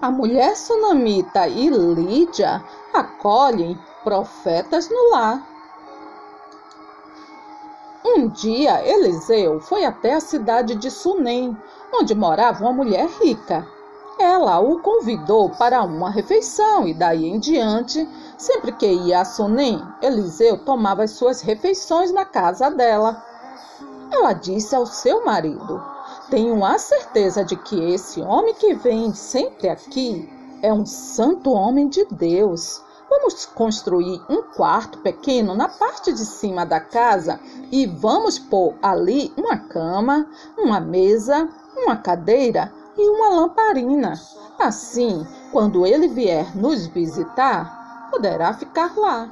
A mulher sunamita e Lídia acolhem profetas no lar. Um dia, Eliseu foi até a cidade de Sunem, onde morava uma mulher rica. Ela o convidou para uma refeição e daí em diante, sempre que ia a Sunem, Eliseu tomava as suas refeições na casa dela. Ela disse ao seu marido: Tenho a certeza de que esse homem que vem sempre aqui é um santo homem de Deus. Vamos construir um quarto pequeno na parte de cima da casa e vamos pôr ali uma cama, uma mesa, uma cadeira e uma lamparina. Assim, quando ele vier nos visitar, poderá ficar lá.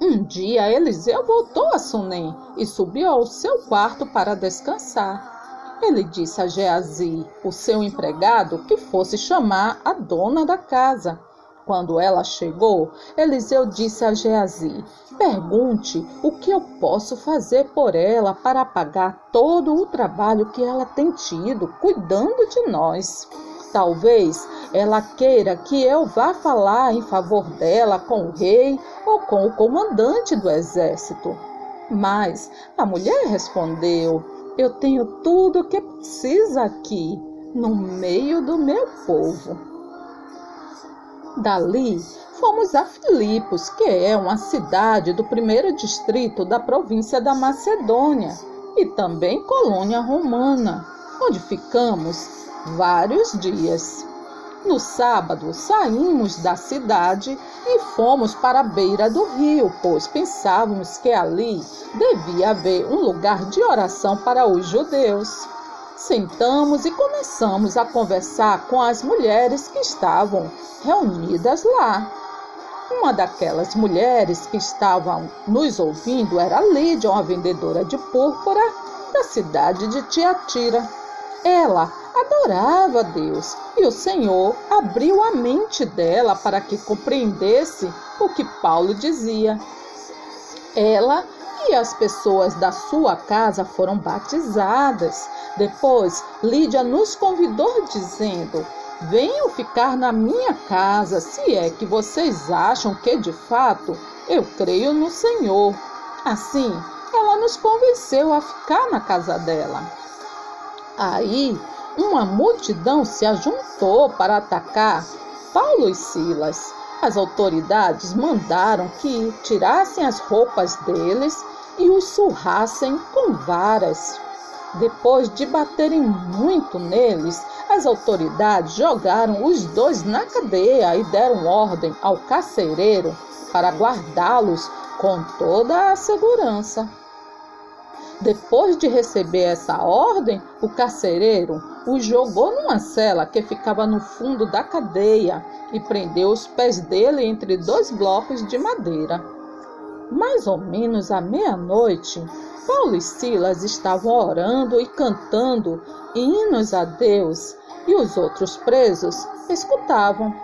Um dia Eliseu voltou a Sunem e subiu ao seu quarto para descansar. Ele disse a Geazi, o seu empregado, que fosse chamar a dona da casa. Quando ela chegou, Eliseu disse a Geazi: Pergunte o que eu posso fazer por ela para pagar todo o trabalho que ela tem tido cuidando de nós. Talvez ela queira que eu vá falar em favor dela com o rei ou com o comandante do exército. Mas a mulher respondeu: Eu tenho tudo o que precisa aqui, no meio do meu povo. Dali, fomos a Filipos, que é uma cidade do primeiro distrito da província da Macedônia, e também colônia romana, onde ficamos vários dias. No sábado, saímos da cidade e fomos para a beira do rio, pois pensávamos que ali devia haver um lugar de oração para os judeus. Sentamos e começamos a conversar com as mulheres que estavam reunidas lá. Uma daquelas mulheres que estavam nos ouvindo era Lídia, uma vendedora de púrpura da cidade de Tiatira. Ela adorava Deus e o Senhor abriu a mente dela para que compreendesse o que Paulo dizia. Ela e as pessoas da sua casa foram batizadas. Depois, Lídia nos convidou, dizendo: Venham ficar na minha casa, se é que vocês acham que de fato eu creio no Senhor. Assim, ela nos convenceu a ficar na casa dela. Aí, uma multidão se ajuntou para atacar Paulo e Silas. As autoridades mandaram que tirassem as roupas deles e os surrassem com varas. Depois de baterem muito neles, as autoridades jogaram os dois na cadeia e deram ordem ao carcereiro para guardá-los com toda a segurança. Depois de receber essa ordem, o carcereiro os jogou numa cela que ficava no fundo da cadeia e prendeu os pés dele entre dois blocos de madeira. Mais ou menos à meia-noite, Paulo e Silas estavam orando e cantando hinos a Deus e os outros presos escutavam.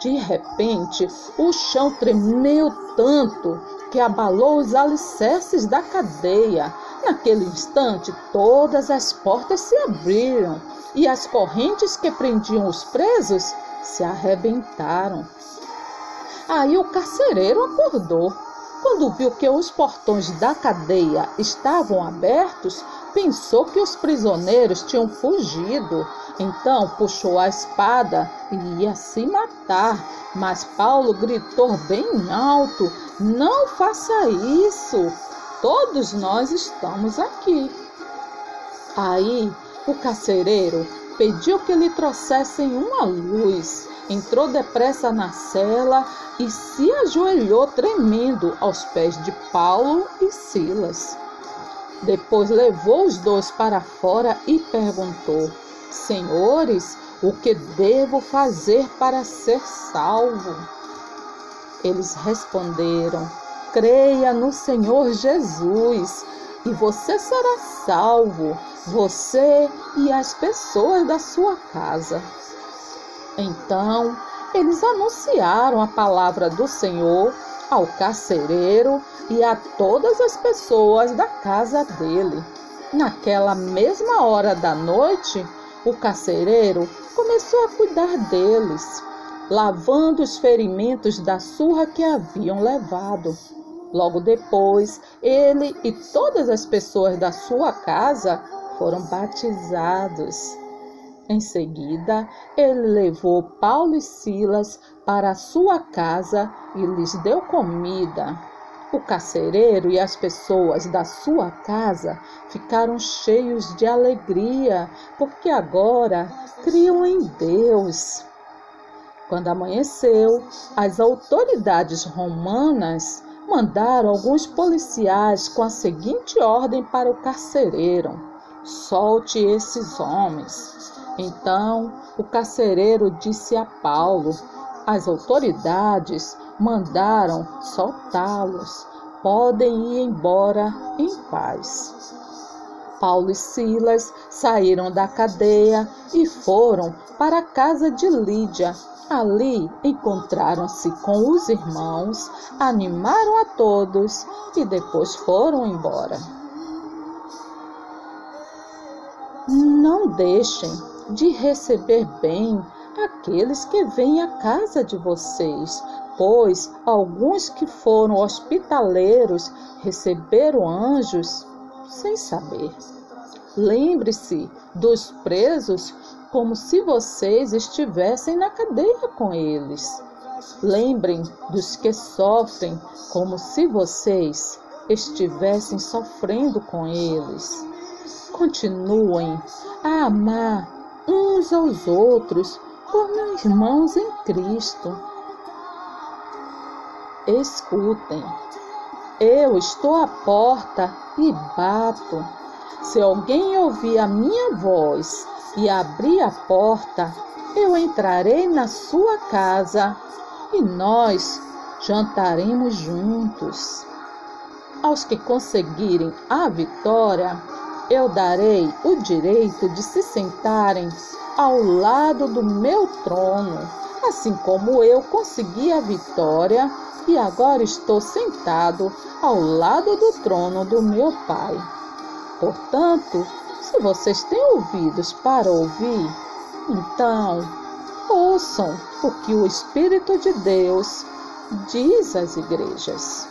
De repente, o chão tremeu tanto que abalou os alicerces da cadeia. Naquele instante, todas as portas se abriram e as correntes que prendiam os presos se arrebentaram. Aí o carcereiro acordou quando viu que os portões da cadeia estavam abertos, pensou que os prisioneiros tinham fugido. Então puxou a espada e ia se matar. Mas Paulo gritou bem alto: Não faça isso! Todos nós estamos aqui. Aí o carcereiro pediu que lhe trouxessem uma luz entrou depressa na cela e se ajoelhou tremendo aos pés de Paulo e Silas. Depois levou os dois para fora e perguntou: Senhores, o que devo fazer para ser salvo? Eles responderam: Creia no Senhor Jesus e você será salvo, você e as pessoas da sua casa. Então eles anunciaram a palavra do Senhor ao carcereiro e a todas as pessoas da casa dele. Naquela mesma hora da noite, o carcereiro começou a cuidar deles, lavando os ferimentos da surra que haviam levado. Logo depois, ele e todas as pessoas da sua casa foram batizados. Em seguida, ele levou Paulo e Silas para a sua casa e lhes deu comida. O carcereiro e as pessoas da sua casa ficaram cheios de alegria, porque agora criam em Deus. Quando amanheceu, as autoridades romanas mandaram alguns policiais com a seguinte ordem para o carcereiro: solte esses homens. Então o carcereiro disse a Paulo: as autoridades mandaram soltá-los. Podem ir embora em paz. Paulo e Silas saíram da cadeia e foram para a casa de Lídia, Ali encontraram-se com os irmãos, animaram a todos e depois foram embora. Não deixem de receber bem aqueles que vêm à casa de vocês, pois alguns que foram hospitaleiros receberam anjos sem saber. Lembre-se dos presos como se vocês estivessem na cadeia com eles. Lembrem dos que sofrem como se vocês estivessem sofrendo com eles. Continuem a amar uns aos outros como irmãos em Cristo. Escutem, eu estou à porta e bato. Se alguém ouvir a minha voz e abrir a porta, eu entrarei na sua casa e nós jantaremos juntos. Aos que conseguirem a vitória, eu darei o direito de se sentarem ao lado do meu trono, assim como eu consegui a vitória e agora estou sentado ao lado do trono do meu Pai. Portanto, se vocês têm ouvidos para ouvir, então ouçam o que o Espírito de Deus diz às igrejas.